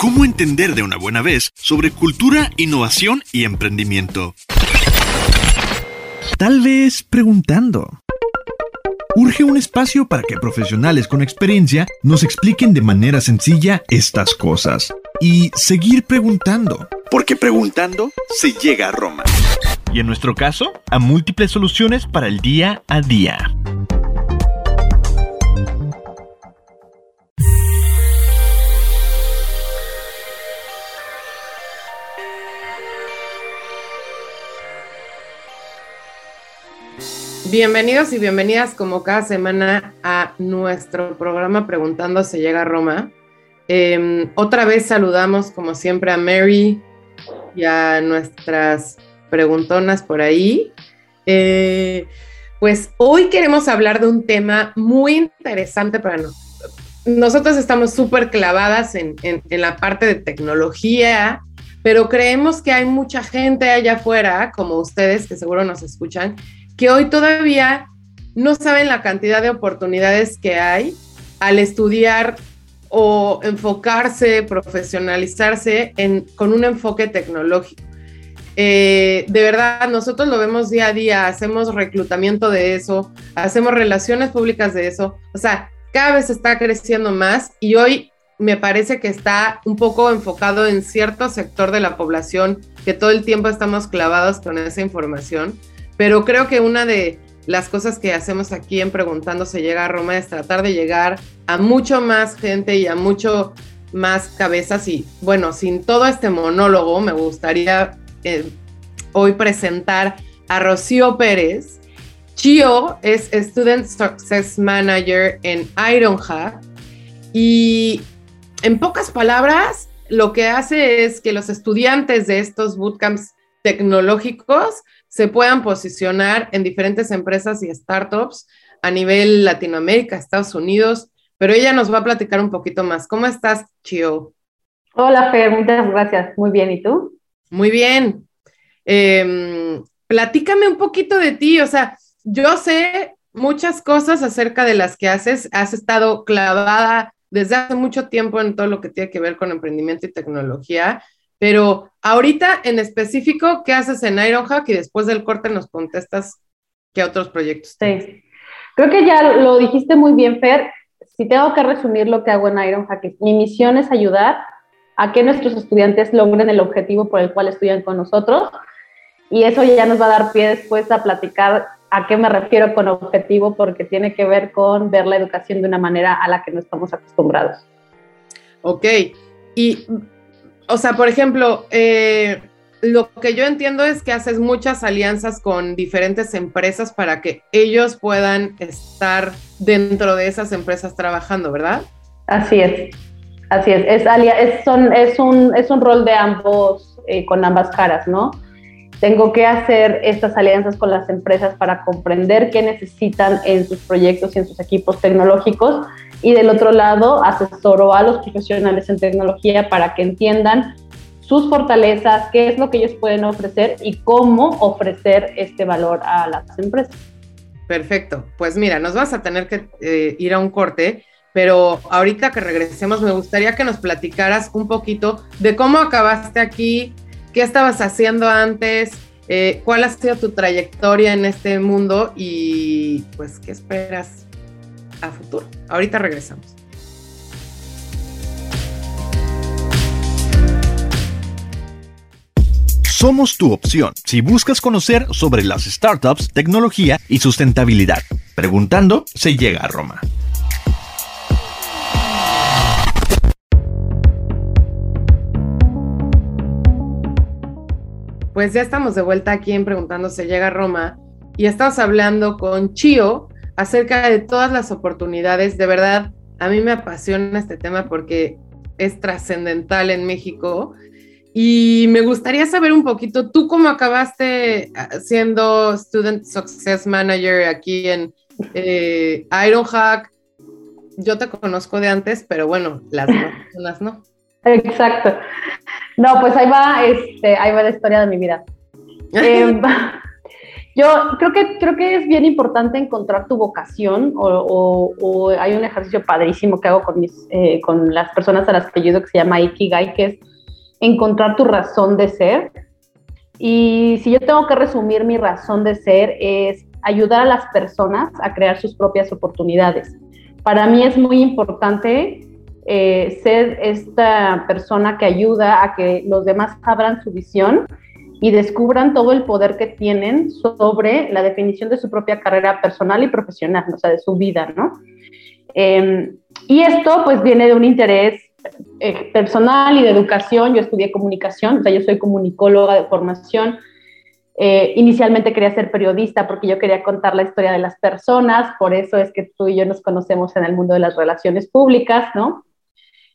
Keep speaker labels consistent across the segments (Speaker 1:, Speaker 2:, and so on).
Speaker 1: ¿Cómo entender de una buena vez sobre cultura, innovación y emprendimiento? Tal vez preguntando. Urge un espacio para que profesionales con experiencia nos expliquen de manera sencilla estas cosas. Y seguir preguntando. Porque preguntando se llega a Roma. Y en nuestro caso, a múltiples soluciones para el día a día.
Speaker 2: Bienvenidos y bienvenidas como cada semana a nuestro programa Preguntando se llega a Roma. Em, otra vez saludamos como siempre a Mary y a nuestras preguntonas por ahí. Eh, pues hoy queremos hablar de un tema muy interesante para nosotros. Nosotros estamos súper clavadas en, en la parte de tecnología, pero creemos que hay mucha gente allá afuera, como ustedes que seguro nos escuchan, que hoy todavía no saben la cantidad de oportunidades que hay al estudiar o enfocarse, profesionalizarse en, con un enfoque tecnológico. Eh, de verdad, nosotros lo vemos día a día, hacemos reclutamiento de eso, hacemos relaciones públicas de eso, o sea, cada vez está creciendo más y hoy me parece que está un poco enfocado en cierto sector de la población que todo el tiempo estamos clavados con esa información pero creo que una de las cosas que hacemos aquí en Preguntando se llega a Roma es tratar de llegar a mucho más gente y a mucho más cabezas. Y bueno, sin todo este monólogo, me gustaría eh, hoy presentar a Rocío Pérez. Chio es Student Success Manager en Ironhack y en pocas palabras, lo que hace es que los estudiantes de estos bootcamps tecnológicos se puedan posicionar en diferentes empresas y startups a nivel Latinoamérica, Estados Unidos, pero ella nos va a platicar un poquito más. ¿Cómo estás, Chio?
Speaker 3: Hola, Fer, muchas gracias. Muy bien, ¿y tú?
Speaker 2: Muy bien. Em, platícame un poquito de ti, o sea, yo sé muchas cosas acerca de las que haces, has estado clavada desde hace mucho tiempo en todo lo que tiene que ver con emprendimiento y tecnología, pero ahorita en específico, ¿qué haces en Ironhack? Y después del corte nos contestas qué otros proyectos.
Speaker 3: Sí, creo que ya lo dijiste muy bien, Fer. Si tengo que resumir lo que hago en Ironhack, mi misión es ayudar a que nuestros estudiantes logren el objetivo por el cual estudian con nosotros. Y eso ya nos va a dar pie después a platicar a qué me refiero con objetivo, porque tiene que ver con ver la educación de una manera a la que no estamos acostumbrados.
Speaker 2: Ok, y o sea, por ejemplo, eh, lo que yo entiendo es que haces muchas alianzas con diferentes empresas para que ellos puedan estar dentro de esas empresas trabajando, ¿verdad?
Speaker 3: Así es, así es. Es, es, es, un, es un rol de ambos, eh, con ambas caras, ¿no? Tengo que hacer estas alianzas con las empresas para comprender qué necesitan en sus proyectos y en sus equipos tecnológicos y del otro lado asesoro a los profesionales en tecnología para que entiendan sus fortalezas, qué es lo que ellos pueden ofrecer y cómo ofrecer este valor a las empresas.
Speaker 2: Perfecto, pues mira, nos vas a tener que eh, ir a un corte, pero ahorita que regresemos me gustaría que nos platicaras un poquito de cómo acabaste aquí, qué estabas haciendo antes, eh, cuál ha sido tu trayectoria en este mundo y pues qué esperas a futuro. Ahorita regresamos.
Speaker 1: Somos tu opción si buscas conocer sobre las startups, tecnología y sustentabilidad. Preguntando se llega a Roma.
Speaker 2: Pues ya estamos de vuelta aquí en Preguntando se llega a Roma y estamos hablando con Chio, acerca de todas las oportunidades. De verdad, a mí me apasiona este tema porque es trascendental en México. Y me gustaría saber un poquito, tú cómo acabaste ah, siendo Student Success Manager aquí en eh, Ironhack. Yo te conozco de antes, pero bueno, las personas no.
Speaker 3: Exacto. No, pues ahí va, este, ahí va la historia de mi vida. Eh, Yo creo que, creo que es bien importante encontrar tu vocación o, hay un ejercicio padrísimo que hago con, mis, eh, con las personas a las que ayudo que se llama Ikigai, que es encontrar tu razón de ser. Y si yo tengo que resumir mi razón de ser es ayudar a las personas a crear sus propias oportunidades. Para mí es muy importante eh, ser esta persona que ayuda a que los demás abran su visión y descubran todo el poder que tienen sobre la definición de su propia carrera personal y profesional, o sea, de su vida, ¿no? Em, y esto pues viene de un interés eh, personal y de educación. Yo estudié comunicación, o sea, yo soy comunicóloga de formación. Eh, inicialmente quería ser periodista porque yo quería contar la historia de las personas, por eso es que tú y yo nos conocemos en el mundo de las relaciones públicas, ¿no?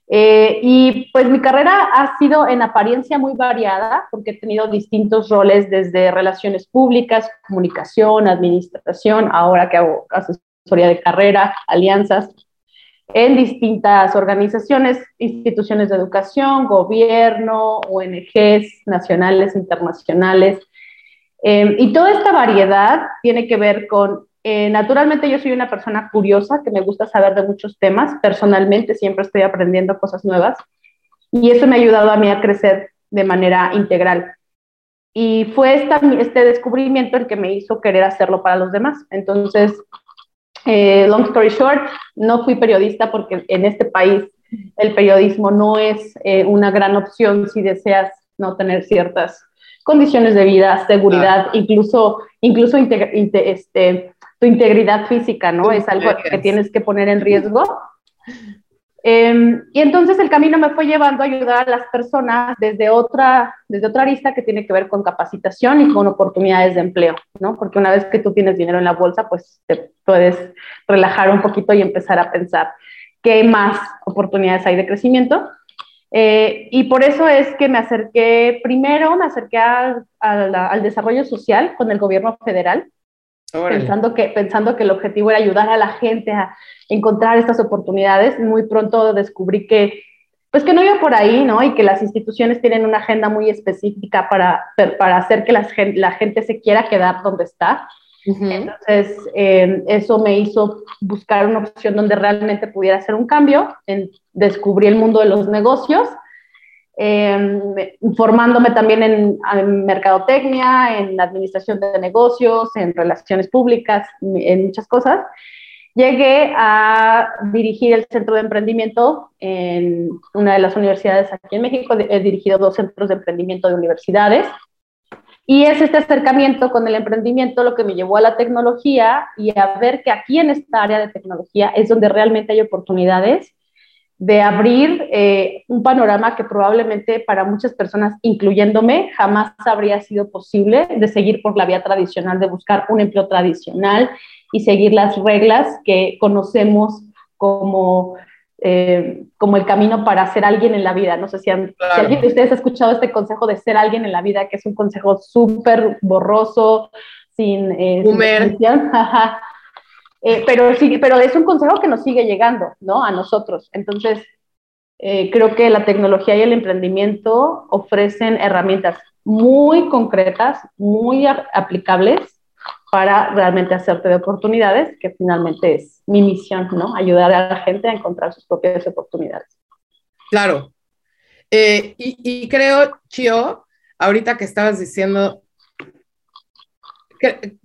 Speaker 3: Eh, y pues mi carrera ha sido en apariencia muy variada porque he tenido distintos roles desde relaciones públicas, comunicación, administración, ahora que hago asesoría de carrera, alianzas, en distintas organizaciones, instituciones de educación, gobierno, ONGs nacionales, internacionales. Eh, y toda esta variedad tiene que ver con eh, naturalmente yo soy una persona curiosa que me gusta saber de muchos temas. Personalmente siempre estoy aprendiendo cosas nuevas y eso me ha ayudado a mí a crecer de manera integral. Y fue esta, este descubrimiento el que me hizo querer hacerlo para los demás. Entonces, eh, long story short, no fui periodista porque en este país el periodismo no es eh, una gran opción si deseas no tener ciertas condiciones de vida, seguridad, incluso, incluso este, tu integridad física, ¿no? Es algo que tienes que poner en riesgo. Em, y entonces el camino me fue llevando a ayudar a las personas desde otra, desde otra arista que tiene que ver con capacitación y con oportunidades de empleo, ¿no? Porque una vez que tú tienes dinero en la bolsa, pues te puedes relajar un poquito y empezar a pensar qué más oportunidades hay de crecimiento. Eh, y por eso es que me acerqué, primero me acerqué al desarrollo social con el gobierno federal, pensando que, pensando que el objetivo era ayudar a la gente a encontrar estas oportunidades. Muy pronto descubrí que, pues que no iba por ahí, ¿no? Y que las instituciones tienen una agenda muy específica para, para hacer que la, la gente se quiera quedar donde está. Entonces, eh, eso me hizo buscar una opción donde realmente pudiera hacer un cambio. En, descubrí el mundo de los negocios eh, formándome también en, mercadotecnia, en administración de negocios, en relaciones públicas, en muchas cosas. Llegué a dirigir el centro de emprendimiento en una de las universidades aquí en México. He dirigido dos centros de emprendimiento de universidades. Y es este acercamiento con el emprendimiento lo que me llevó a la tecnología y a ver que aquí en esta área de tecnología es donde realmente hay oportunidades de abrir eh, un panorama que probablemente para muchas personas, incluyéndome, jamás habría sido posible de seguir por la vía tradicional, de buscar un empleo tradicional y seguir las reglas que conocemos como, eh, como el camino para ser alguien en la vida. No sé si, alguien de ustedes ha escuchado este consejo de ser alguien en la vida, que es un consejo súper borroso, sin... Eh, Eh, pero, sí, pero es un consejo que nos sigue llegando, ¿no? A nosotros. Entonces, eh, creo que la tecnología y el emprendimiento ofrecen herramientas muy concretas, muy aplicables para realmente hacerte de oportunidades, que finalmente es mi misión, ¿no? Ayudar a la gente a encontrar sus propias oportunidades.
Speaker 2: Claro. Eh, y, creo, Chio, ahorita que estabas diciendo, que,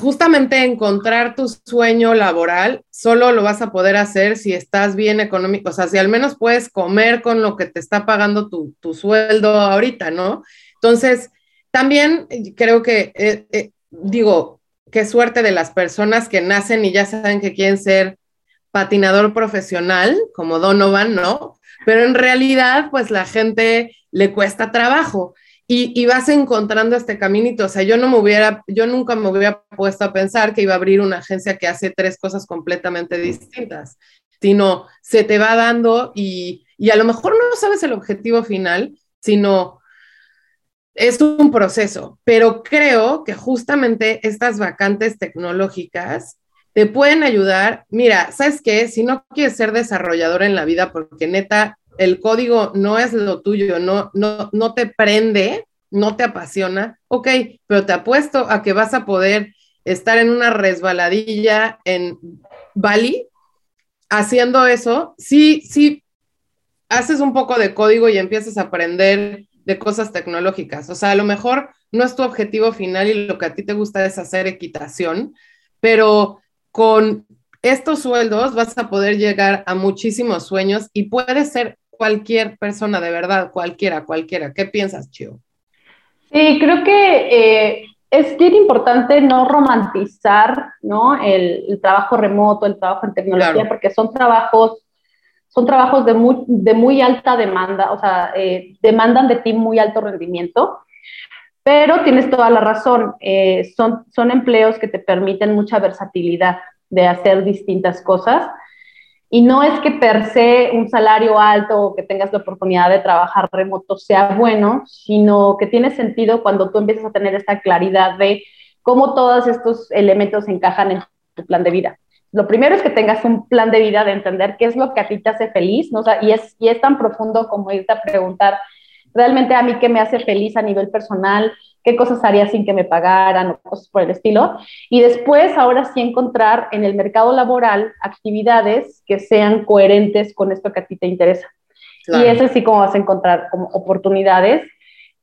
Speaker 2: justamente encontrar tu sueño laboral solo lo vas a poder hacer si estás bien económico, o sea, si al menos puedes comer con lo que te está pagando tu, sueldo ahorita, ¿no? Entonces, también creo que, eh, eh, digo, qué suerte de las personas que nacen y ya saben que quieren ser patinador profesional, como Donovan, ¿no? Pero en realidad, pues la gente le cuesta trabajo y, vas encontrando este caminito. O sea, yo no me hubiera, yo nunca me hubiera puesto a pensar que iba a abrir una agencia que hace tres cosas completamente distintas, sino se te va dando y, y a lo mejor no sabes el objetivo final, sino es un proceso, pero creo que justamente estas vacantes tecnológicas te pueden ayudar. Mira, ¿sabes qué? Si no quieres ser desarrollador en la vida, porque neta, el código no es lo tuyo, no, no, no te prende, no te apasiona, ok, pero te apuesto a que vas a poder estar en una resbaladilla en Bali haciendo eso. Sí, sí, haces un poco de código y empiezas a aprender de cosas tecnológicas. O sea, a lo mejor no es tu objetivo final y lo que a ti te gusta es hacer equitación, pero con estos sueldos vas a poder llegar a muchísimos sueños y puede ser cualquier persona, de verdad, cualquiera, cualquiera. ¿Qué piensas, Chio?
Speaker 3: Sí, creo que eh, es bien importante no romantizar ¿no? El, trabajo remoto, el trabajo en tecnología, porque son trabajos son trabajos de muy, de muy alta demanda, o sea, eh, demandan de ti muy alto rendimiento, pero tienes toda la razón, eh, son, son empleos que te permiten mucha versatilidad de hacer distintas cosas. Y no es que per se un salario alto o que tengas la oportunidad de trabajar remoto sea bueno, sino que tiene sentido cuando tú empiezas a tener esta claridad de cómo todos estos elementos encajan en tu plan de vida lo primero es que tengas un plan de vida de entender qué es lo que a ti te hace feliz, ¿no? O y, es, y es tan profundo como irte a preguntar realmente a mí qué me hace feliz a nivel personal, qué cosas haría sin que me pagaran o cosas por el estilo. Y después, ahora sí, encontrar en el mercado laboral actividades que sean coherentes con esto que a ti te interesa. Y es así como vas a encontrar como oportunidades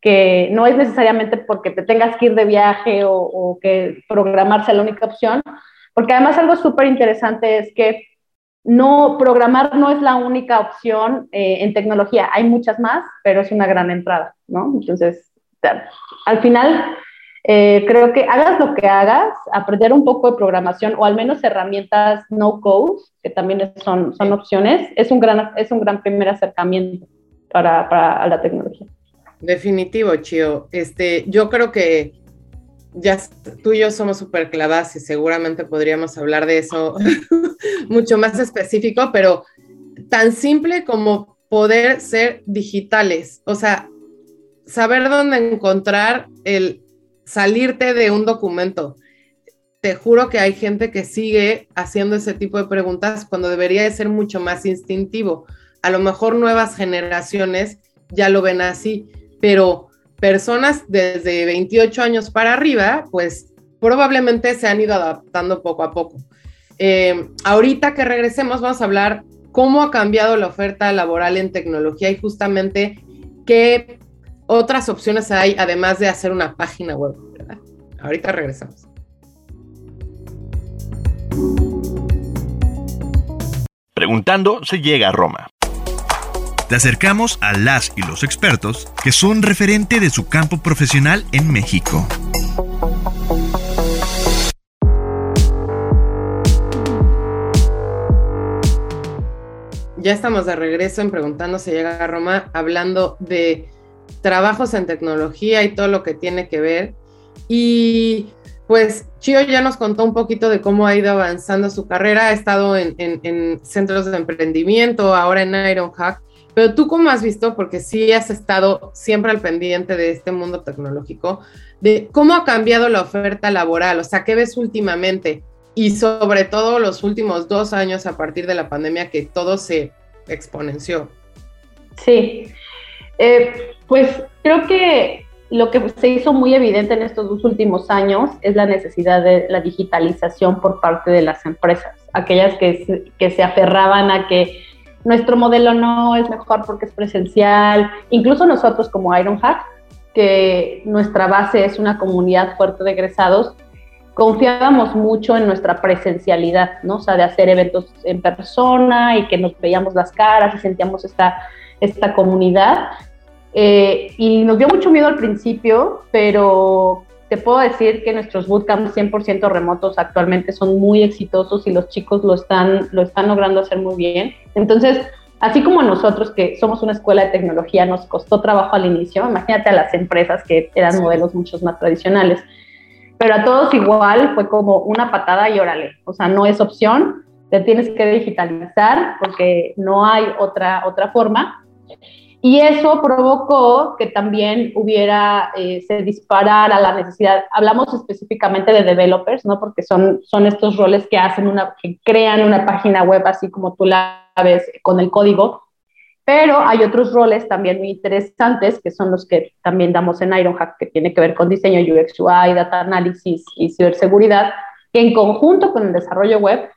Speaker 3: que no es necesariamente porque te tengas que ir de viaje o, o que programar sea la única opción, porque además algo súper interesante es que no, programar no es la única opción eh, en tecnología, hay muchas más, pero es una gran entrada, ¿no? Entonces, al final, eh, creo que hagas lo que hagas, aprender un poco de programación o al menos herramientas no code, que también son, son opciones, es un, gran, es un gran primer acercamiento para, para la tecnología.
Speaker 2: Definitivo, Chio. Este, yo creo que ya tú y yo somos súper clavadas y seguramente podríamos hablar de eso mucho más específico, pero tan simple como poder ser digitales, o sea, saber dónde encontrar el salirte de un documento. Te juro que hay gente que sigue haciendo ese tipo de preguntas cuando debería de ser mucho más instintivo. A lo mejor nuevas generaciones ya lo ven así, pero personas desde 28 años para arriba, pues probablemente se han ido adaptando poco a poco. Eh, ahorita que regresemos vamos a hablar cómo ha cambiado la oferta laboral en tecnología y justamente qué otras opciones hay además de hacer una página web. Ahorita regresamos.
Speaker 1: Preguntando se llega a Roma. Te acercamos a las y los expertos que son referente de su campo profesional en México.
Speaker 2: Ya estamos de regreso en Preguntando si llega a Roma, hablando de trabajos en tecnología y todo lo que tiene que ver. Y pues Chio ya nos contó un poquito de cómo ha ido avanzando su carrera, ha estado en, en centros de emprendimiento, ahora en Ironhack, pero tú cómo has visto, porque sí has estado siempre al pendiente de este mundo tecnológico, de cómo ha cambiado la oferta laboral, o sea, ¿qué ves últimamente? Y sobre todo los últimos dos años a partir de la pandemia que todo se exponenció.
Speaker 3: Sí, eh, pues creo que lo que se hizo muy evidente en estos dos últimos años es la necesidad de la digitalización por parte de las empresas, aquellas que, que se aferraban a que nuestro modelo no es mejor porque es presencial, incluso nosotros como Ironhack, que nuestra base es una comunidad fuerte de egresados, confiábamos mucho en nuestra presencialidad, ¿no? O sea, de hacer eventos en persona y que nos veíamos las caras y sentíamos esta, esta comunidad. Eh, y nos dio mucho miedo al principio, pero te puedo decir que nuestros bootcamps 100% remotos actualmente son muy exitosos y los chicos lo están, lo están logrando hacer muy bien. Entonces, así como nosotros que somos una escuela de tecnología nos costó trabajo al inicio, imagínate a las empresas que eran modelos muchos más tradicionales. Pero a todos igual fue como una patada y órale, o sea, no es opción, te tienes que digitalizar porque no hay otra, otra forma. Y eso provocó que también hubiera, eh, se disparara la necesidad, hablamos específicamente de developers, ¿no? Porque son, son estos roles que hacen una, que crean una página web así como tú la ves con el código. Pero hay otros roles también muy interesantes, que son los que también damos en Ironhack, que tiene que ver con diseño UX UI, data analysis y ciberseguridad, que en conjunto con el desarrollo web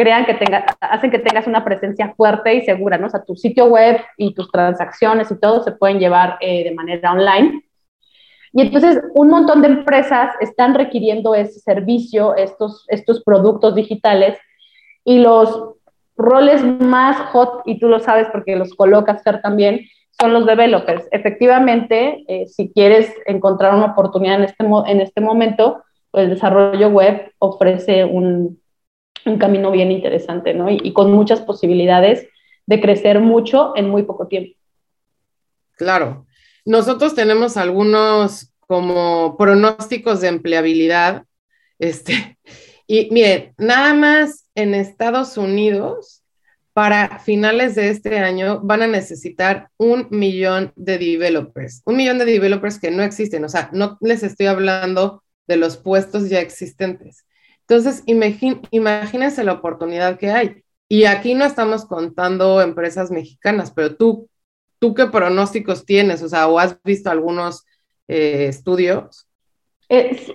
Speaker 3: crean que tenga, hacen que tengas una presencia fuerte y segura, ¿no? O sea, tu sitio web y tus transacciones y todo se pueden llevar eh, de manera online. Y entonces un montón de empresas están requiriendo ese servicio, estos, estos productos digitales, y los roles más hot, y tú lo sabes porque los colocas, Fer, también, son los developers. Efectivamente, eh, si quieres encontrar una oportunidad en este, en este momento, pues el desarrollo web ofrece un, un camino bien interesante, ¿no? Y, con muchas posibilidades de crecer mucho en muy poco tiempo.
Speaker 2: Claro. Nosotros tenemos algunos como pronósticos de empleabilidad. Este, y miren, nada más en Estados Unidos, para finales de este año, van a necesitar un millón de developers. Un millón de developers que no existen. O sea, no les estoy hablando de los puestos ya existentes. Entonces, imagínense la oportunidad que hay. Y aquí no estamos contando empresas mexicanas, pero tú, ¿tú qué pronósticos tienes? O sea, ¿o has visto algunos eh, estudios?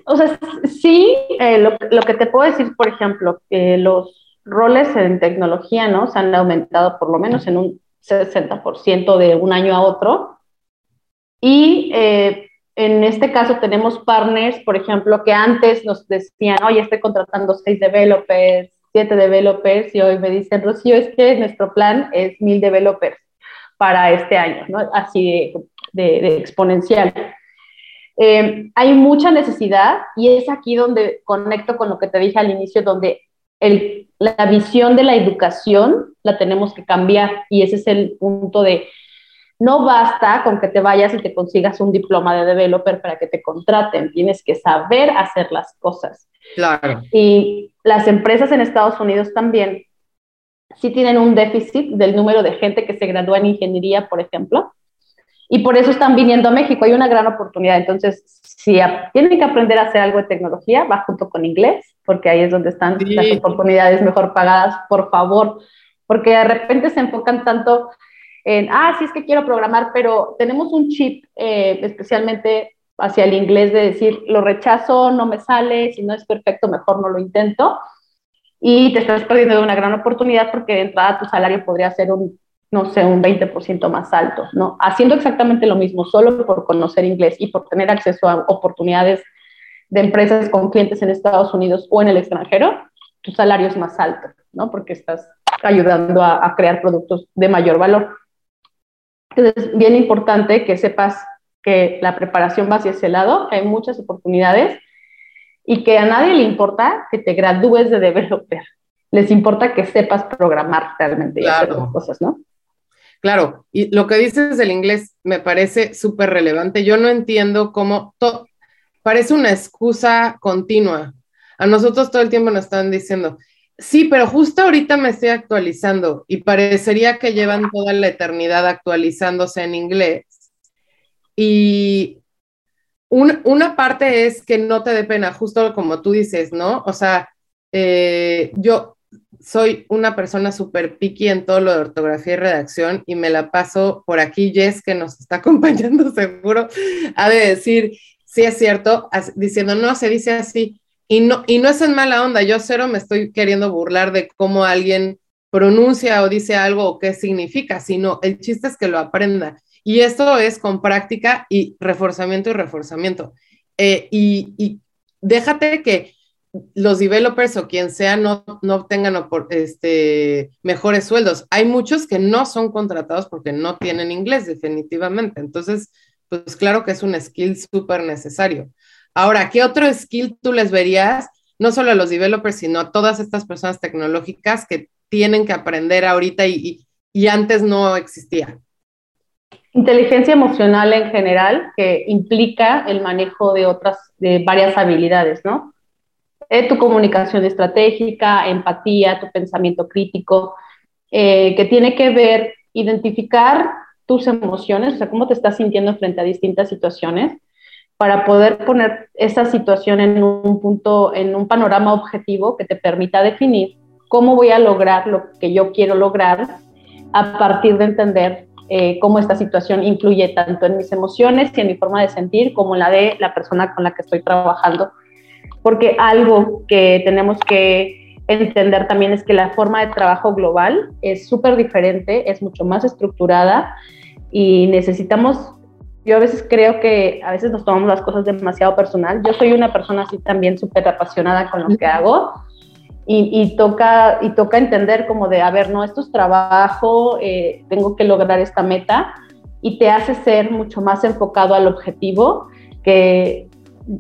Speaker 3: o sea, sí, eh, lo, que te puedo decir, por ejemplo, que los roles en tecnología, ¿no? Se han aumentado por lo menos en un 60% de un año a otro. Y eh, en este caso tenemos partners, por ejemplo, que antes nos decían, oye, estoy contratando seis developers, siete developers, y hoy me dicen, Rocío, es que nuestro plan es mil developers para este año, ¿no? Así de, exponencial. Eh, hay mucha necesidad y es aquí donde conecto con lo que te dije al inicio, donde el, la visión de la educación la tenemos que cambiar y ese es el punto de no basta con que te vayas y te consigas un diploma de developer para que te contraten, tienes que saber hacer las cosas.
Speaker 2: Claro.
Speaker 3: Y las empresas en Estados Unidos también sí tienen un déficit del número de gente que se gradúa en ingeniería, por ejemplo, y por eso están viniendo a México. Hay una gran oportunidad. Entonces, si tienen que aprender a hacer algo de tecnología, va junto con inglés, porque ahí es donde están las oportunidades mejor pagadas, por favor, porque de repente se enfocan tanto en, ah, sí es que quiero programar, pero tenemos un chip eh, especialmente hacia el inglés de decir, lo rechazo, no me sale, si no es perfecto, mejor no lo intento. Y te estás perdiendo de una gran oportunidad porque de entrada tu salario podría ser un, no sé, un 20% más alto, ¿no? Haciendo exactamente lo mismo, solo por conocer inglés y por tener acceso a oportunidades de empresas con clientes en Estados Unidos o en el extranjero, tu salario es más alto, ¿no? Porque estás ayudando a, a crear productos de mayor valor. Entonces, es bien importante que sepas que la preparación va hacia ese lado, hay muchas oportunidades y que a nadie le importa que te gradúes de developer. Les importa que sepas programar realmente y hacer cosas, ¿no?
Speaker 2: Claro, y lo que dices del inglés me parece súper relevante. Yo no entiendo cómo parece una excusa continua. A nosotros todo el tiempo nos están diciendo, Sí, pero justo ahorita me estoy actualizando y parecería que llevan toda la eternidad actualizándose en inglés. Y una parte es que no te dé pena, justo como tú dices, ¿no? O sea, eh, yo soy una persona súper picky en todo lo de ortografía y redacción y me la paso por aquí, Jess, que nos está acompañando seguro, ha de decir, sí es cierto, diciendo, no, se dice así y no, y no es en mala onda, yo cero me estoy queriendo burlar de cómo alguien pronuncia o dice algo o qué significa, sino el chiste es que lo aprenda. Y esto es con práctica y reforzamiento y reforzamiento. Eh, y, déjate que los developers o quien sea no, no obtengan este, mejores sueldos. Hay muchos que no son contratados porque no tienen inglés, definitivamente. Entonces, pues claro que es un skill súper necesario. Ahora, ¿qué otro skill tú les verías, no solo a los developers, sino a todas estas personas tecnológicas que tienen que aprender ahorita y, antes no existía?
Speaker 3: Inteligencia emocional en general, que implica el manejo de otras, de varias habilidades, ¿no? Eh, tu comunicación estratégica, empatía, tu pensamiento crítico, eh, que tiene que ver, identificar tus emociones, o sea, cómo te estás sintiendo frente a distintas situaciones, para poder poner esa situación en un punto, en un panorama objetivo que te permita definir cómo voy a lograr lo que yo quiero lograr a partir de entender eh, cómo esta situación influye tanto en mis emociones y en mi forma de sentir como en la de la persona con la que estoy trabajando. Porque algo que tenemos que entender también es que la forma de trabajo global es súper diferente, es mucho más estructurada y necesitamos yo a veces creo que a veces nos tomamos las cosas demasiado personal. Yo soy una persona así también súper apasionada con lo que hago. Y, toca, y toca entender como de, a ver, no, esto es trabajo, eh, tengo que lograr esta meta. Y te hace ser mucho más enfocado al objetivo que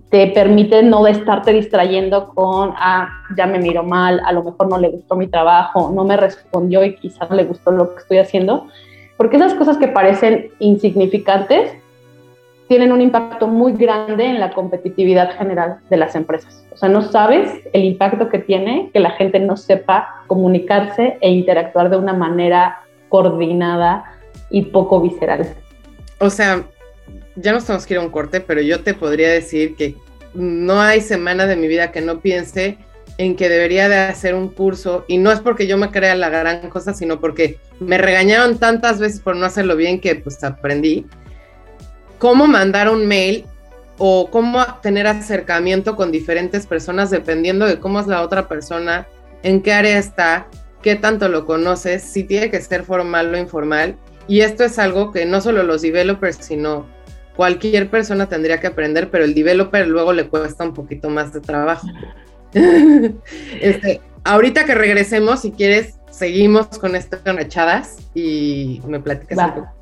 Speaker 3: te permite no estarte distrayendo con, ah, ya me miro mal, a lo mejor no le gustó mi trabajo, no me respondió y quizás le gustó lo que estoy haciendo, porque esas cosas que parecen insignificantes tienen un impacto muy grande en la competitividad general de las empresas. O sea, no sabes el impacto que tiene que la gente no sepa comunicarse e interactuar de una manera coordinada y poco visceral.
Speaker 2: O sea, ya nos tenemos que ir a un corte, pero yo te podría decir que no hay semana de mi vida que no piense en que debería de hacer un curso y no es porque yo me crea la gran cosa, sino porque me regañaron tantas veces por no hacerlo bien que pues aprendí cómo mandar un mail o cómo tener acercamiento con diferentes personas dependiendo de cómo es la otra persona, en qué área está, qué tanto lo conoces, si tiene que ser formal o informal. Y esto es algo que no solo los developers, sino cualquier persona tendría que aprender, pero el developer luego le cuesta un poquito más de trabajo. este, ahorita que regresemos, si quieres, seguimos con estas echadas y me platicas un poco.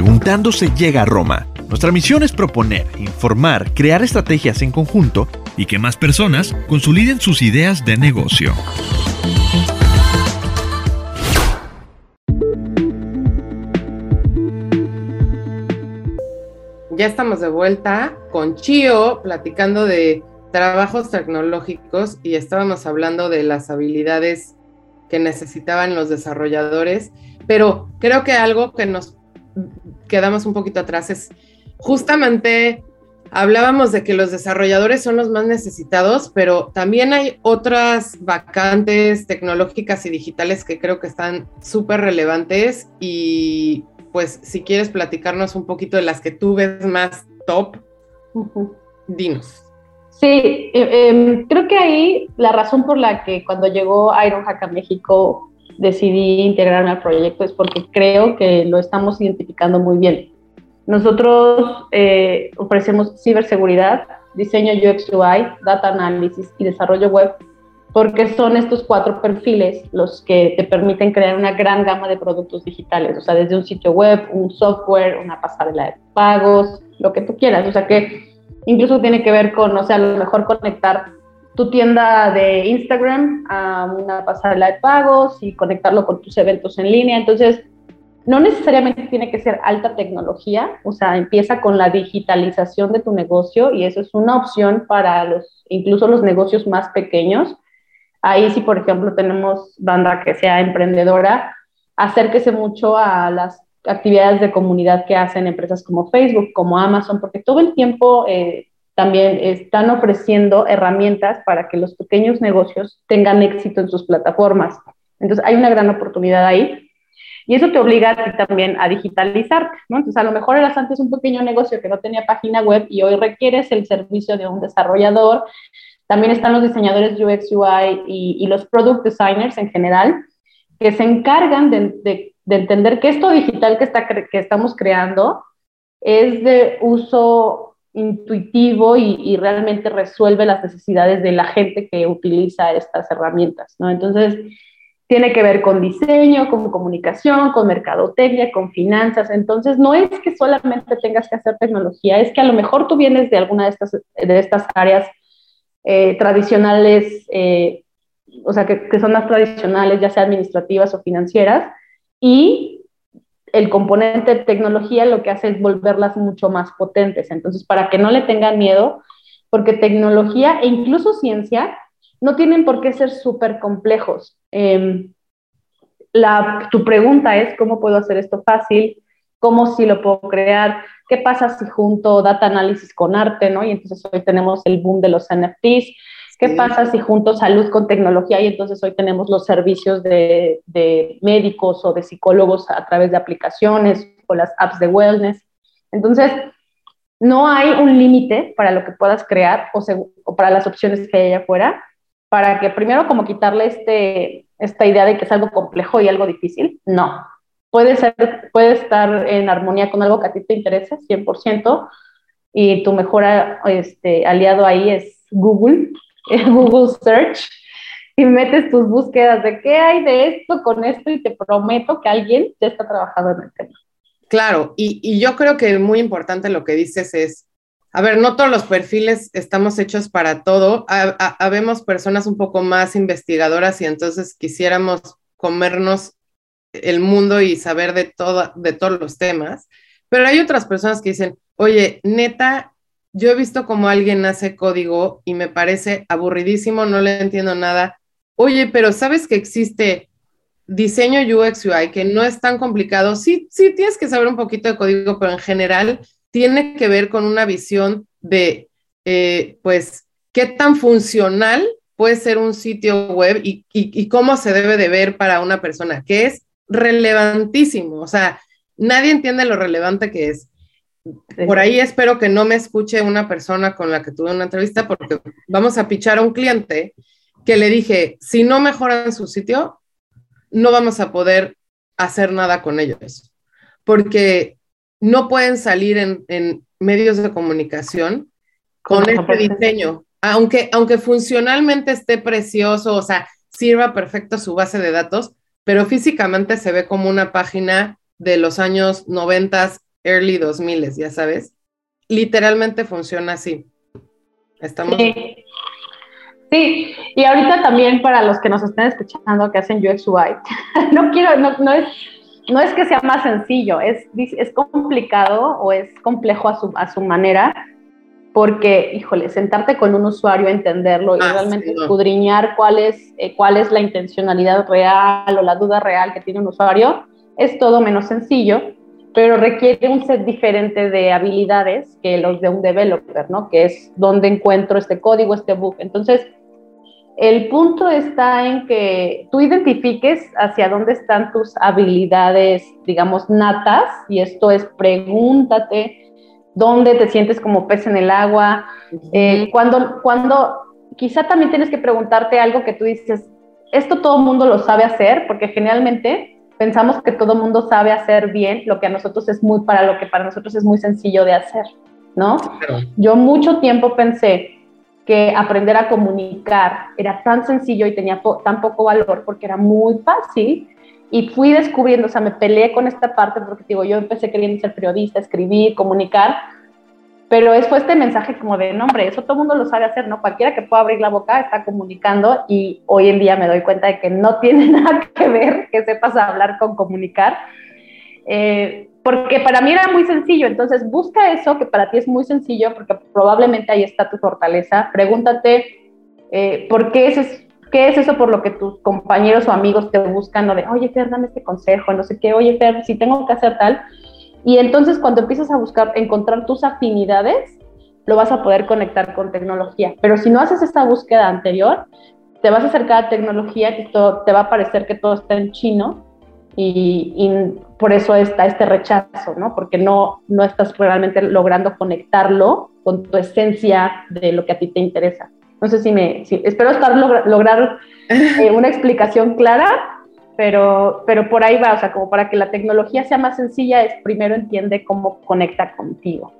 Speaker 1: Preguntando se llega a Roma. Nuestra misión es proponer, informar, crear estrategias en conjunto y que más personas consoliden sus ideas de negocio.
Speaker 2: Ya estamos de vuelta con Chio platicando de trabajos tecnológicos y estábamos hablando de las habilidades que necesitaban los desarrolladores, pero creo que algo que nos quedamos un poquito atrás es justamente hablábamos de que los desarrolladores son los más necesitados, pero también hay otras vacantes tecnológicas y digitales que creo que están súper relevantes y pues si quieres platicarnos un poquito de las que tú ves más top, dinos.
Speaker 3: Sí, eh, em, creo que ahí la razón por la que cuando llegó Ironhack a México decidí integrarme al proyecto es porque creo que lo estamos identificando muy bien. Nosotros eh, ofrecemos ciberseguridad, diseño UX UI, data análisis y desarrollo web, porque son estos cuatro perfiles los que te permiten crear una gran gama de productos digitales, o sea, desde un sitio web, un software, una pasarela de pagos, lo que tú quieras, o sea, que incluso tiene que ver con, o sea, a lo mejor conectar tu tienda de Instagram a una pasarela de pagos y conectarlo con tus eventos en línea. Entonces, no necesariamente tiene que ser alta tecnología, o sea, empieza con la digitalización de tu negocio y eso es una opción para los, incluso los negocios más pequeños. Ahí si, por ejemplo, tenemos banda que sea emprendedora, acérquese mucho a las actividades de comunidad que hacen empresas como Facebook, como Amazon, porque todo el tiempo eh, también están ofreciendo herramientas para que los pequeños negocios tengan éxito en sus plataformas. Entonces, hay una gran oportunidad ahí. Y eso te obliga a ti también a digitalizarte, ¿no? Entonces, a lo mejor eras antes un pequeño negocio que no tenía página web y hoy requieres el servicio de un desarrollador. También están los diseñadores UX, UI y, los product designers en general, que se encargan de, de, de entender que esto digital que, está, que estamos creando es de uso intuitivo y, realmente resuelve las necesidades de la gente que utiliza estas herramientas, ¿no? Entonces, tiene que ver con diseño, con comunicación, con mercadotecnia, con finanzas. Entonces, no es que solamente tengas que hacer tecnología, es que a lo mejor tú vienes de alguna de estas, de estas áreas eh, tradicionales, eh, o sea, que, que son más tradicionales, ya sea administrativas o financieras, y el componente de tecnología lo que hace es volverlas mucho más potentes. Entonces, para que no le tengan miedo, porque tecnología e incluso ciencia no tienen por qué ser súper complejos. Em, tu pregunta es, ¿cómo puedo hacer esto fácil? ¿Cómo si lo puedo crear? ¿Qué pasa si junto data análisis con arte, ¿no? Y entonces hoy tenemos el boom de los NFTs. ¿Qué pasa si junto salud con tecnología y entonces hoy tenemos los servicios de, de, médicos o de psicólogos a través de aplicaciones o las apps de wellness? Entonces, no hay un límite para lo que puedas crear o, o, para las opciones que hay allá afuera, para que primero como quitarle este, esta idea de que es algo complejo y algo difícil. No, puede, ser, puede estar en armonía con algo que a ti te interese, 100%, y tu mejor este, aliado ahí es Google, Google Search, y metes tus búsquedas de qué hay de esto con esto y te prometo que alguien ya está trabajando en el tema.
Speaker 2: Claro, y, yo creo que muy importante lo que dices es, a ver, no todos los perfiles estamos hechos para todo. Habemos personas un poco más investigadoras y entonces quisiéramos comernos el mundo y saber de, todo, de todos los temas. Pero hay otras personas que dicen, oye, neta, yo he visto cómo alguien hace código y me parece aburridísimo, no le entiendo nada. Oye, pero ¿sabes que existe diseño UX UI, que no es tan complicado. Sí, sí, tienes que saber un poquito de código, pero en general tiene que ver con una visión de, eh, pues, qué tan funcional puede ser un sitio web y, y, cómo se debe de ver para una persona, que es relevantísimo. O sea, nadie entiende lo relevante que es. Por ahí espero que no me escuche una persona con la que tuve una entrevista porque vamos a pichar a un cliente que le dije, si no mejoran su sitio, no vamos a poder hacer nada con ellos, porque no pueden salir en, medios de comunicación con este diseño, aunque, aunque funcionalmente esté precioso, o sea, sirva perfecto su base de datos, pero físicamente se ve como una página de los años 90, early 2000, ya sabes. Literalmente funciona así. Estamos...
Speaker 3: Sí, y ahorita también para los que nos estén escuchando que hacen UX UI, no quiero, no, no, es, no es que sea más sencillo, es, es complicado o es complejo a su, a su manera, porque, híjole, sentarte con un usuario, entenderlo y ah, realmente escudriñar cuál es, eh, cuál es la intencionalidad real o la duda real que tiene un usuario, es todo menos sencillo, pero requiere un set diferente de habilidades que los de un developer, ¿no? Que es donde encuentro este código, este bug. Entonces, el punto está en que tú identifiques hacia dónde están tus habilidades, digamos, natas, y esto es pregúntate dónde te sientes como pez en el agua, eh, cuando, cuando quizá también tienes que preguntarte algo que tú dices, esto todo el mundo lo sabe hacer, porque generalmente pensamos que todo mundo sabe hacer bien lo que a nosotros es muy, para lo que para nosotros es muy sencillo de hacer, ¿no? Yo mucho tiempo pensé, que aprender a comunicar era tan sencillo y tenía tan poco valor porque era muy fácil. Y fui descubriendo, o sea, me peleé con esta parte porque digo, yo empecé queriendo ser periodista, escribir, comunicar, pero es fue este mensaje como de, no, hombre, eso todo el mundo lo sabe hacer, ¿no? Cualquiera que pueda abrir la boca está comunicando y hoy en día me doy cuenta de que no tiene nada que ver que sepas hablar con comunicar. Eh, porque para mí era muy sencillo, entonces busca eso que para ti es muy sencillo, porque probablemente ahí está tu fortaleza, pregúntate eh, por qué es, qué es eso por lo que tus compañeros o amigos te buscan, o de, oye Fer, dame este consejo, no sé qué, oye Fer, si tengo que hacer tal, y entonces cuando empiezas a buscar, encontrar tus afinidades, lo vas a poder conectar con tecnología, pero si no haces esta búsqueda anterior, te vas a acercar a tecnología y todo, te va a parecer que todo está en chino, y, por eso está este rechazo, ¿no? Porque no, no estás realmente logrando conectarlo con tu esencia de lo que a ti te interesa. No sé si me, espero estar lograr eh, una explicación clara, pero, pero por ahí va, o sea, como para que la tecnología sea más sencilla, es primero entiende cómo conecta contigo.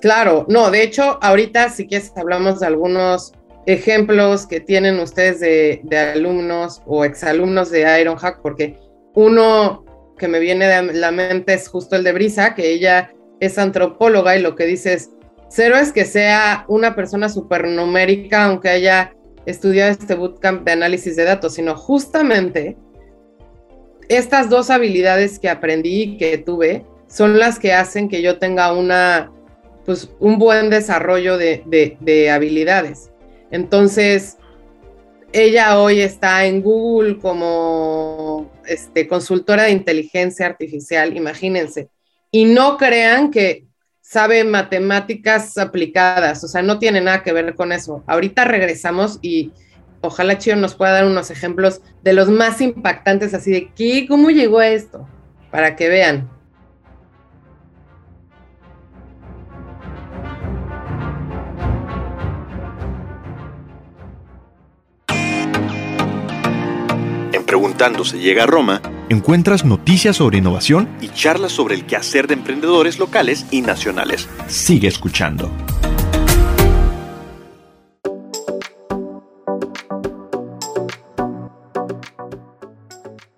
Speaker 2: Claro, no, de hecho, ahorita si quieres hablamos de algunos ejemplos que tienen ustedes de, de alumnos o exalumnos de Ironhack, porque uno que me viene de la mente es justo el de Brisa, que ella es antropóloga y lo que dice es, cero es que sea una persona supernumérica, aunque haya estudiado este bootcamp de análisis de datos, sino justamente estas dos habilidades que aprendí y que tuve son las que hacen que yo tenga una, pues, un buen desarrollo de, de habilidades. Entonces, ella hoy está en Google como este, consultora de inteligencia artificial, imagínense. Y no crean que sabe matemáticas aplicadas, o sea, no tiene nada que ver con eso. Ahorita regresamos y ojalá Chio nos pueda dar unos ejemplos de los más impactantes, así de qué, cómo llegó a esto, para que vean.
Speaker 1: En Preguntando se llega a Roma, encuentras noticias sobre innovación y charlas sobre el quehacer de emprendedores locales y nacionales. Sigue escuchando.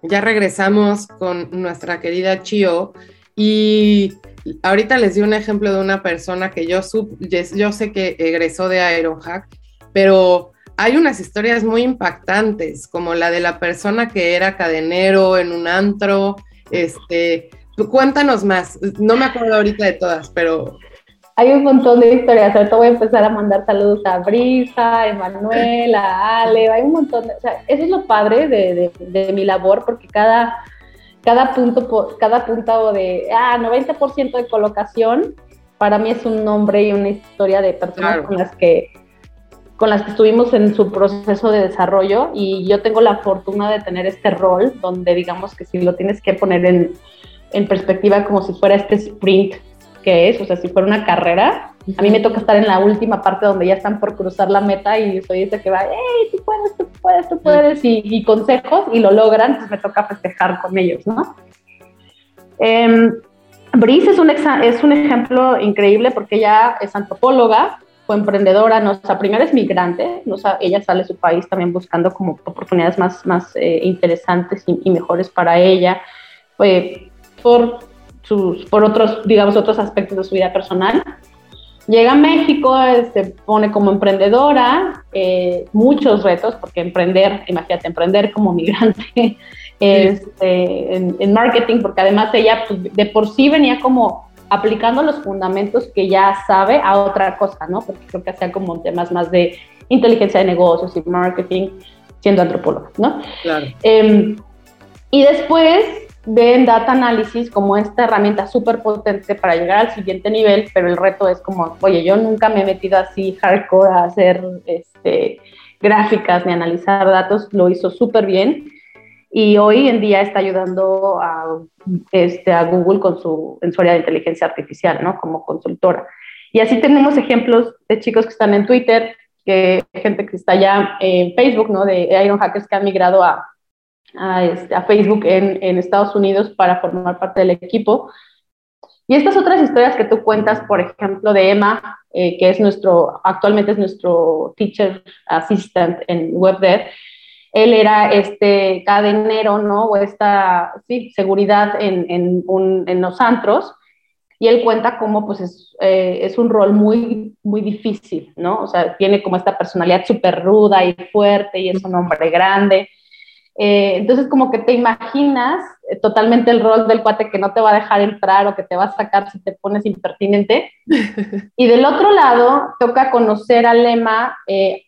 Speaker 2: Ya regresamos con nuestra querida Chio y ahorita les di un ejemplo de una persona que yo, yo sé que egresó de Ironhack, pero hay unas historias muy impactantes, como la de la persona que era cadenero en un antro. Este, cuéntanos más. No me acuerdo ahorita de todas, pero
Speaker 3: hay un montón de historias. Ahorita voy a empezar a mandar saludos a Brisa, a Emanuel, a Ale. Hay un montón. De, o sea, eso es lo padre de, de, mi labor, porque cada, cada punto, cada punto de ah, 90% de colocación, para mí es un nombre y una historia de personas con las que con las que estuvimos en su proceso de desarrollo y yo tengo la fortuna de tener este rol donde digamos que si lo tienes que poner en, en perspectiva como si fuera este sprint que es, o sea, si fuera una carrera, a mí me toca estar en la última parte donde ya están por cruzar la meta y soy ese que va, hey, tú puedes, tú puedes, tú puedes, y, consejos y lo logran, pues me toca festejar con ellos, ¿no? Eh, Brice es un, es un ejemplo increíble porque ella es antropóloga, fue emprendedora, no, o sea, primero es migrante, no, o ella sale de su país también buscando como oportunidades más, más eh, interesantes y, mejores para ella, fue por, sus, por otros, digamos, otros aspectos de su vida personal. Llega a México, se pone como emprendedora, eh, muchos retos, porque emprender, imagínate, emprender como migrante este, en, en, marketing, porque además ella pues, de por sí venía como aplicando los fundamentos que ya sabe a otra cosa, ¿no? Porque creo que hacía como temas más de inteligencia de negocios y marketing, siendo antropólogo, ¿no? Claro. Em, y después ven data analysis como esta herramienta súper potente para llegar al siguiente nivel, pero el reto es como, oye, yo nunca me he metido así hardcore a hacer este, gráficas ni analizar datos, lo hizo súper bien y hoy en día está ayudando a, este, a Google con su, en su área de inteligencia artificial, ¿no? Como consultora. Y así tenemos ejemplos de chicos que están en Twitter, que gente que está ya en Facebook, ¿no? De Iron Hackers que han migrado a, a, este, a Facebook en, en, Estados Unidos para formar parte del equipo. Y estas otras historias que tú cuentas, por ejemplo, de Emma, eh, que es nuestro, actualmente es nuestro teacher assistant en WebDev, él era este cadenero, ¿no? O esta, sí, seguridad en, en, un, en los antros. Y él cuenta cómo, pues, es, eh, es, un rol muy, muy difícil, ¿no? O sea, tiene como esta personalidad súper ruda y fuerte y es un hombre grande. Eh, entonces, como que te imaginas eh, totalmente el rol del cuate que no te va a dejar entrar o que te va a sacar si te pones impertinente. y del otro lado, toca conocer a Lema,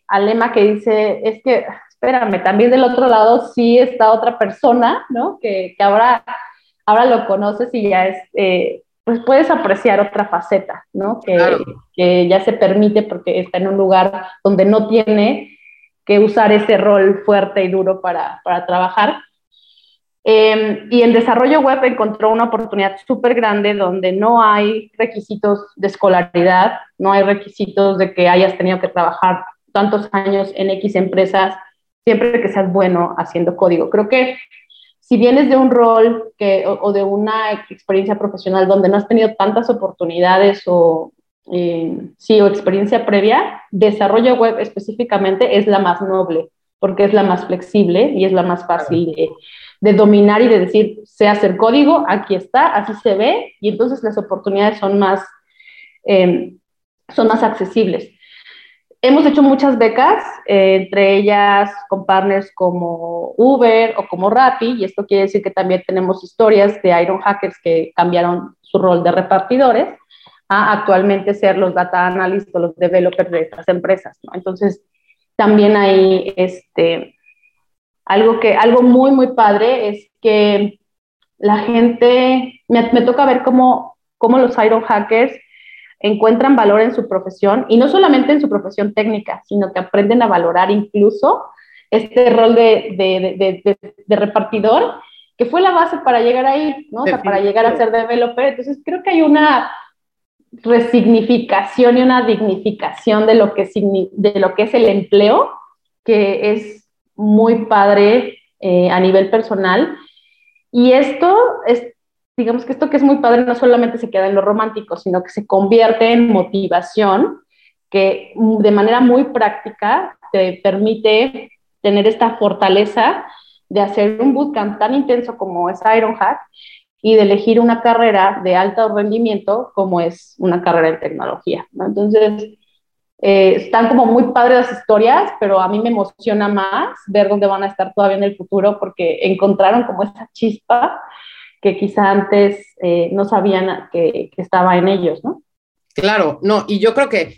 Speaker 3: a Lema que dice, es que espérame, también del otro lado sí está otra persona, ¿no? Que, que ahora, ahora lo conoces y ya es, eh, pues puedes apreciar otra faceta, ¿no? Que, que, ya se permite porque está en un lugar donde no tiene que usar ese rol fuerte y duro para, para trabajar. Em, y en desarrollo web encontró una oportunidad súper grande donde no hay requisitos de escolaridad, no hay requisitos de que hayas tenido que trabajar tantos años en X empresas siempre que seas bueno haciendo código. Creo que si vienes de un rol que, o, de una experiencia profesional donde no has tenido tantas oportunidades o, eh, sí, o experiencia previa, desarrollo web específicamente es la más noble, porque es la más flexible y es la más fácil de, dominar y de decir, sé hacer código, aquí está, así se ve, y entonces las oportunidades son más, eh, son más accesibles. Hemos hecho muchas becas, eh, entre ellas con partners como Uber o como Rappi, y esto quiere decir que también tenemos historias de Iron Hackers que cambiaron su rol de repartidores a actualmente ser los data analysts o los developers de estas empresas. Entonces, también hay este, algo, que, algo muy, muy padre es que la gente, me, me toca ver cómo, cómo los Iron Hackers encuentran valor en su profesión y no solamente en su profesión técnica, sino que aprenden a valorar incluso este rol de, repartidor, que fue la base para llegar ahí, ¿no? O sea, para llegar a ser developer. Entonces, creo que hay una resignificación y una dignificación de lo que, de lo que es el empleo, que es muy padre eh, a nivel personal. Y esto es, digamos que esto que es muy padre no solamente se queda en lo romántico, sino que se convierte en motivación que de manera muy práctica te permite tener esta fortaleza de hacer un bootcamp tan intenso como es Ironhack y de elegir una carrera de alto rendimiento como es una carrera en tecnología. Entonces, eh, están como muy padres las historias, pero a mí me emociona más ver dónde van a estar todavía en el futuro porque encontraron como esa chispa que quizá antes eh, no sabían que, que, estaba en ellos, ¿no?
Speaker 2: Claro, no, y yo creo que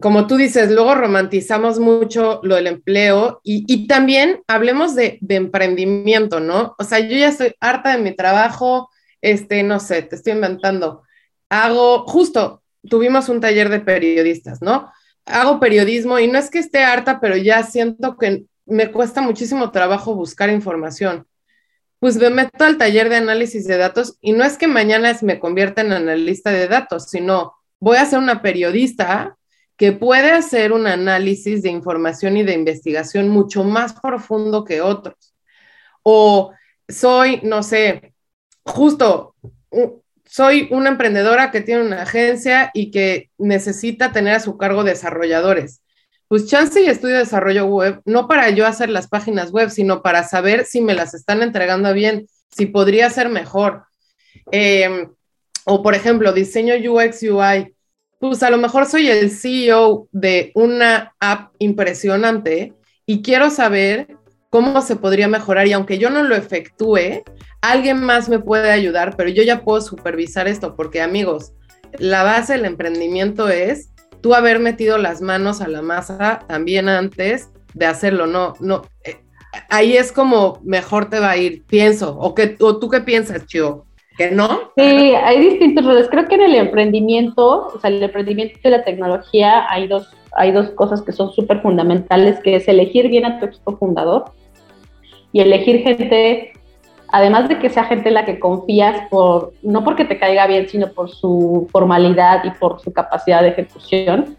Speaker 2: como tú dices, luego romantizamos mucho lo del empleo y, también hablemos de, emprendimiento, ¿no? O sea, yo ya estoy harta de mi trabajo, este, no sé, te estoy inventando. Hago, justo, tuvimos un taller de periodistas, ¿no? Hago periodismo y no es que esté harta, pero ya siento que me cuesta muchísimo trabajo buscar información. Pues me meto al taller de análisis de datos y no es que mañana me convierta en analista de datos, sino voy a ser una periodista que puede hacer un análisis de información y de investigación mucho más profundo que otros. O soy, no sé, justo, soy una emprendedora que tiene una agencia y que necesita tener a su cargo desarrolladores. Pues chance y estudio desarrollo web, no para yo hacer las páginas web, sino para saber si me las están entregando bien, si podría ser mejor. Em, o por ejemplo, diseño UX UI pues a lo mejor soy el CEO de una app impresionante y quiero saber cómo se podría mejorar y aunque yo no lo efectúe, alguien más me puede ayudar, pero yo ya puedo supervisar esto porque amigos, la base del emprendimiento es tú haber metido las manos a la masa también antes de hacerlo, no, no, eh, ahí es como mejor te va a ir, pienso, o, que, o tú qué piensas, Chio que no.
Speaker 3: Sí, hay distintos roles. Creo que en el emprendimiento, o sea, el emprendimiento y la tecnología, hay dos, hay dos cosas que son súper fundamentales, que es elegir bien a tu equipo fundador y elegir gente, además de que sea gente en la que confías por, no porque te caiga bien, sino por su formalidad y por su capacidad de ejecución.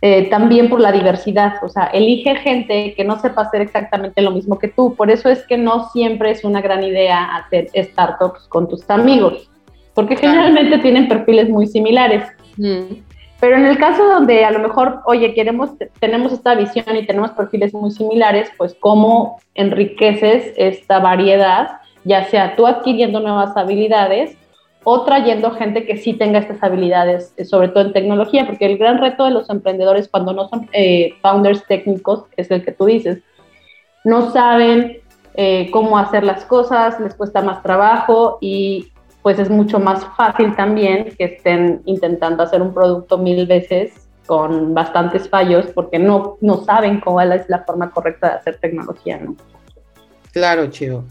Speaker 3: Eh, también por la diversidad, o sea, elige gente que no sepa hacer exactamente lo mismo que tú. Por eso es que no siempre es una gran idea hacer startups con tus amigos, porque generalmente tienen perfiles muy similares. Mm. Pero en el caso donde a lo mejor, oye, queremos, tenemos esta visión y tenemos perfiles muy similares, pues cómo enriqueces esta variedad, ya sea tú adquiriendo nuevas habilidades o trayendo gente que sí tenga estas habilidades, eh, sobre todo en tecnología, porque el gran reto de los emprendedores cuando no son eh, founders técnicos es el que tú dices. No saben eh, cómo hacer las cosas, les cuesta más trabajo y pues es mucho más fácil también que estén intentando hacer un producto mil veces con bastantes fallos porque no, no saben cuál es la forma correcta de hacer tecnología, ¿no?
Speaker 2: Claro, Chivo.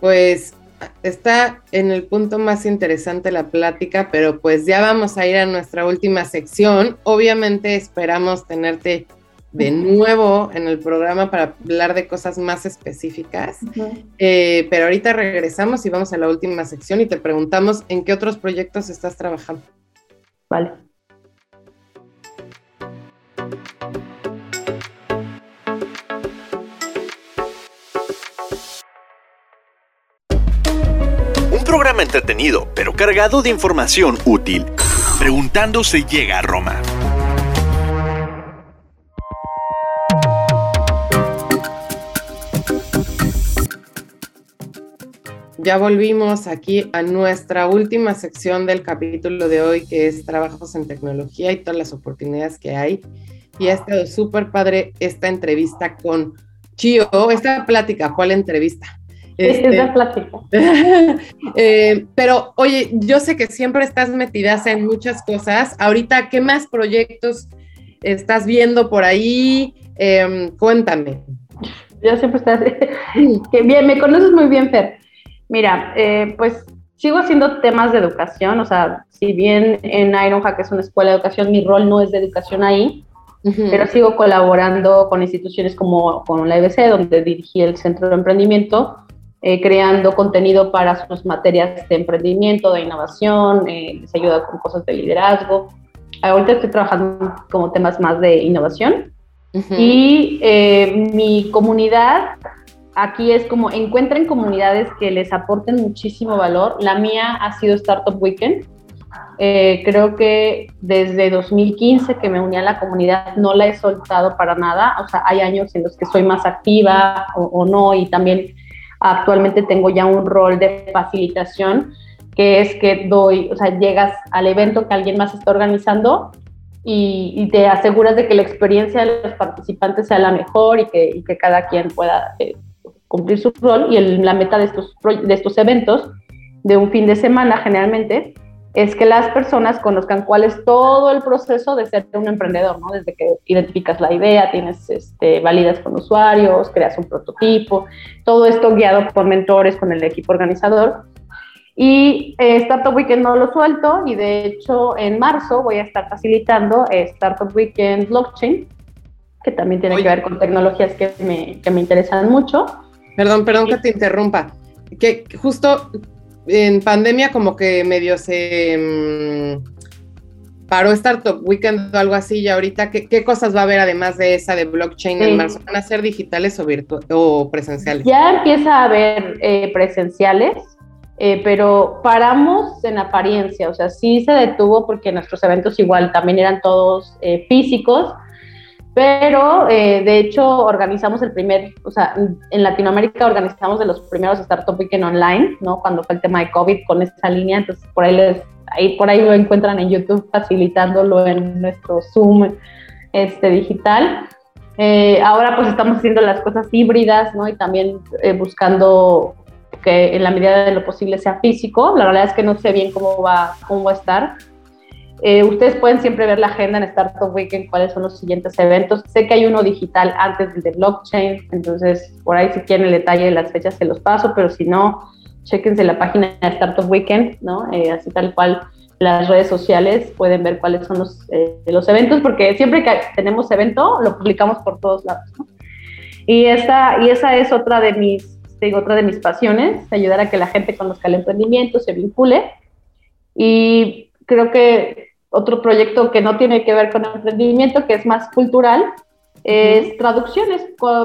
Speaker 2: Pues está en el punto más interesante la plática, pero pues ya vamos a ir a nuestra última sección. Obviamente esperamos tenerte de nuevo en el programa para hablar de cosas más específicas, eh, pero ahorita regresamos y vamos a la última sección y te preguntamos en qué otros proyectos estás trabajando.
Speaker 3: Vale.
Speaker 1: Programa entretenido, pero cargado de información útil. Preguntando se llega a Roma.
Speaker 2: Ya volvimos aquí a nuestra última sección del capítulo de hoy, que es trabajos en tecnología y todas las oportunidades que hay. Y ha estado súper padre esta entrevista con Chio, esta plática, ¿cuál entrevista?
Speaker 3: Este, es plática.
Speaker 2: Eh, pero oye, yo sé que siempre estás metida en muchas cosas. Ahorita, ¿qué más proyectos estás viendo por ahí? Em, cuéntame.
Speaker 3: Ya siempre estás. bien, me conoces muy bien, Fer. Mira, eh, pues sigo haciendo temas de educación, o sea, si bien en Ironhack es una escuela de educación, mi rol no es de educación ahí, pero sigo colaborando con instituciones como con la EBC, donde dirigí el Centro de Emprendimiento, eh, creando contenido para sus materias de emprendimiento, de innovación, eh, les ayuda con cosas de liderazgo. Ahorita estoy trabajando como temas más de innovación. Y eh, mi comunidad aquí es como encuentren comunidades que les aporten muchísimo valor. La mía ha sido Startup Weekend. Eh, creo que desde 2015 que me uní a la comunidad no la he soltado para nada. O sea, hay años en los que soy más activa o, no y también actualmente tengo ya un rol de facilitación que es que doy, o sea, llegas al evento que alguien más está organizando y, te aseguras de que la experiencia de los participantes sea la mejor y que, cada quien pueda eh, cumplir su rol. Y la meta de estos, de estos eventos, de un fin de semana generalmente, es que las personas conozcan cuál es todo el proceso de ser un emprendedor, ¿no? Desde que identificas la idea, tienes, este, validas con usuarios, creas un prototipo, todo esto guiado por mentores con el equipo organizador. Y eh, Startup Weekend no lo suelto y de hecho en marzo voy a estar facilitando eh, Startup Weekend Blockchain, que también tiene que ver con tecnologías que me, que me interesan mucho.
Speaker 2: Perdón, perdón que te interrumpa. Que justo en pandemia como que medio se mm, paró Startup Weekend o algo así y ahorita ¿qué, cosas va a haber además de esa de blockchain en marzo? ¿Van a ser digitales o, o presenciales?
Speaker 3: Ya empieza a haber eh, presenciales, eh, pero paramos en apariencia, o sea, sí se detuvo porque nuestros eventos igual también eran todos eh, físicos, pero eh, de hecho organizamos el primer, o sea, en Latinoamérica organizamos de los primeros Startup Weekend online, ¿no? Cuando fue el tema de COVID con esta línea, entonces por ahí, les, ahí, por ahí lo encuentran en YouTube facilitándolo en nuestro Zoom este, digital. Eh, ahora pues estamos haciendo las cosas híbridas, ¿no? Y también eh, buscando que en la medida de lo posible sea físico. La verdad es que no sé bien cómo va, cómo va a estar, eh, ustedes pueden siempre ver la agenda en Startup Weekend, cuáles son los siguientes eventos. Sé que hay uno digital antes del de blockchain, entonces por ahí si quieren el detalle de las fechas se los paso, pero si no, chequense la página de Startup Weekend, ¿no? Eh, así tal cual las redes sociales pueden ver cuáles son los, eh, los eventos, porque siempre que tenemos evento lo publicamos por todos lados, ¿no? Y, esta, y esa es otra de mis, digo, otra de mis pasiones, ayudar a que la gente conozca el emprendimiento, se vincule. Y creo que otro proyecto que no tiene que ver con emprendimiento, que es más cultural, es traducciones.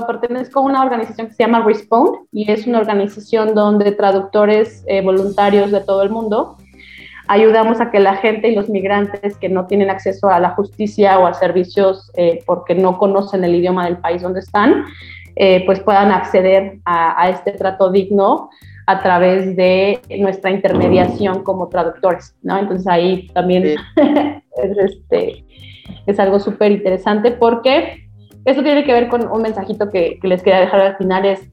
Speaker 3: Pertenezco a una organización que se llama Respond y es una organización donde traductores eh, voluntarios de todo el mundo ayudamos a que la gente y los migrantes que no tienen acceso a la justicia o a servicios eh, porque no conocen el idioma del país donde están, eh, pues puedan acceder a, a, este trato digno a través de nuestra intermediación como traductores, ¿no? Entonces ahí también es, este, es algo súper interesante porque esto tiene que ver con un mensajito que, les quería dejar al final es,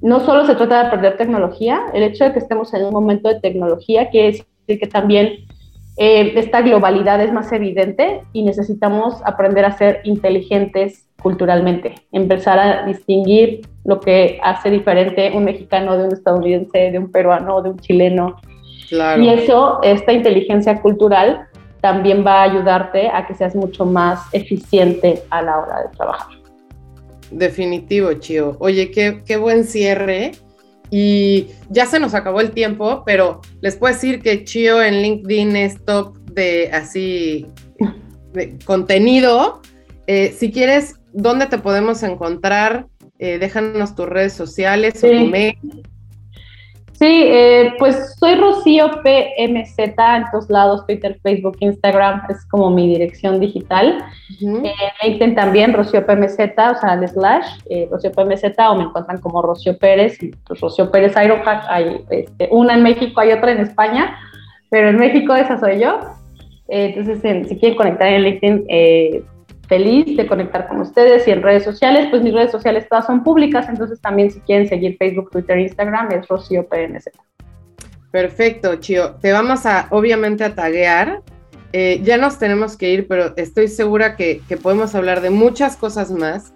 Speaker 3: no solo se trata de perder tecnología, el hecho de que estemos en un momento de tecnología quiere decir que también eh, esta globalidad es más evidente y necesitamos aprender a ser inteligentes culturalmente, empezar a distinguir lo que hace diferente un mexicano de un estadounidense, de un peruano, de un chileno. Y eso, esta inteligencia cultural, también va a ayudarte a que seas mucho más eficiente a la hora de trabajar.
Speaker 2: Definitivo, Chio. Oye, qué, qué buen cierre. Y ya se nos acabó el tiempo, pero les puedo decir que Chio en LinkedIn es top de así de contenido. Eh, si quieres, ¿dónde te podemos encontrar? Eh, déjanos tus redes sociales o tu mail.
Speaker 3: Sí, eh, pues soy Rocío PMZ en todos lados, Twitter, Facebook, Instagram, es como mi dirección digital. En LinkedIn también, Rocío PMZ, o sea, el slash, eh, Rocío PMZ, o me encuentran como Rocío Pérez, pues Rocío Pérez Ironhack, hay este, una en México, hay otra en España, pero en México esa soy yo. entonces, si quieren conectar en LinkedIn, feliz de conectar con ustedes y en redes sociales, pues mis redes sociales todas son públicas, entonces también si quieren seguir Facebook, Twitter, Instagram, es Rocío PNZ.
Speaker 2: Perfecto, Chio. Te vamos a, obviamente, a taguear. Eh, ya nos tenemos que ir, pero estoy segura que, podemos hablar de muchas cosas más.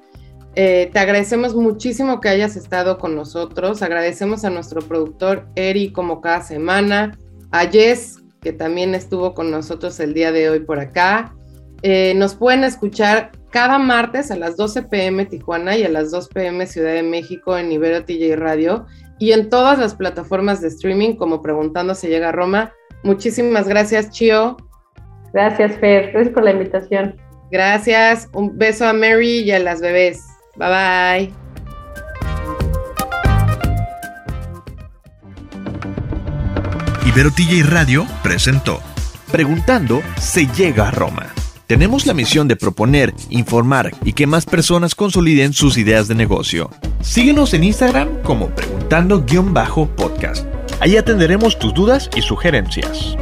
Speaker 2: Eh, te agradecemos muchísimo que hayas estado con nosotros. Agradecemos a nuestro productor Eri como cada semana, a Jess que también estuvo con nosotros el día de hoy por acá. Eh, nos pueden escuchar cada martes a las 12 pm Tijuana y a las 2 pm Ciudad de México en Ibero TJ Radio y en todas las plataformas de streaming como Preguntando si llega a Roma. Muchísimas gracias, Chio.
Speaker 3: Gracias, Fer. Gracias por la invitación.
Speaker 2: Gracias. Un beso a Mary y a las bebés. Bye bye.
Speaker 1: Ibero TJ Radio presentó Preguntando se llega a Roma. Tenemos la misión de proponer, informar y que más personas consoliden sus ideas de negocio. Síguenos en Instagram como preguntando-podcast. Ahí atenderemos tus dudas y sugerencias.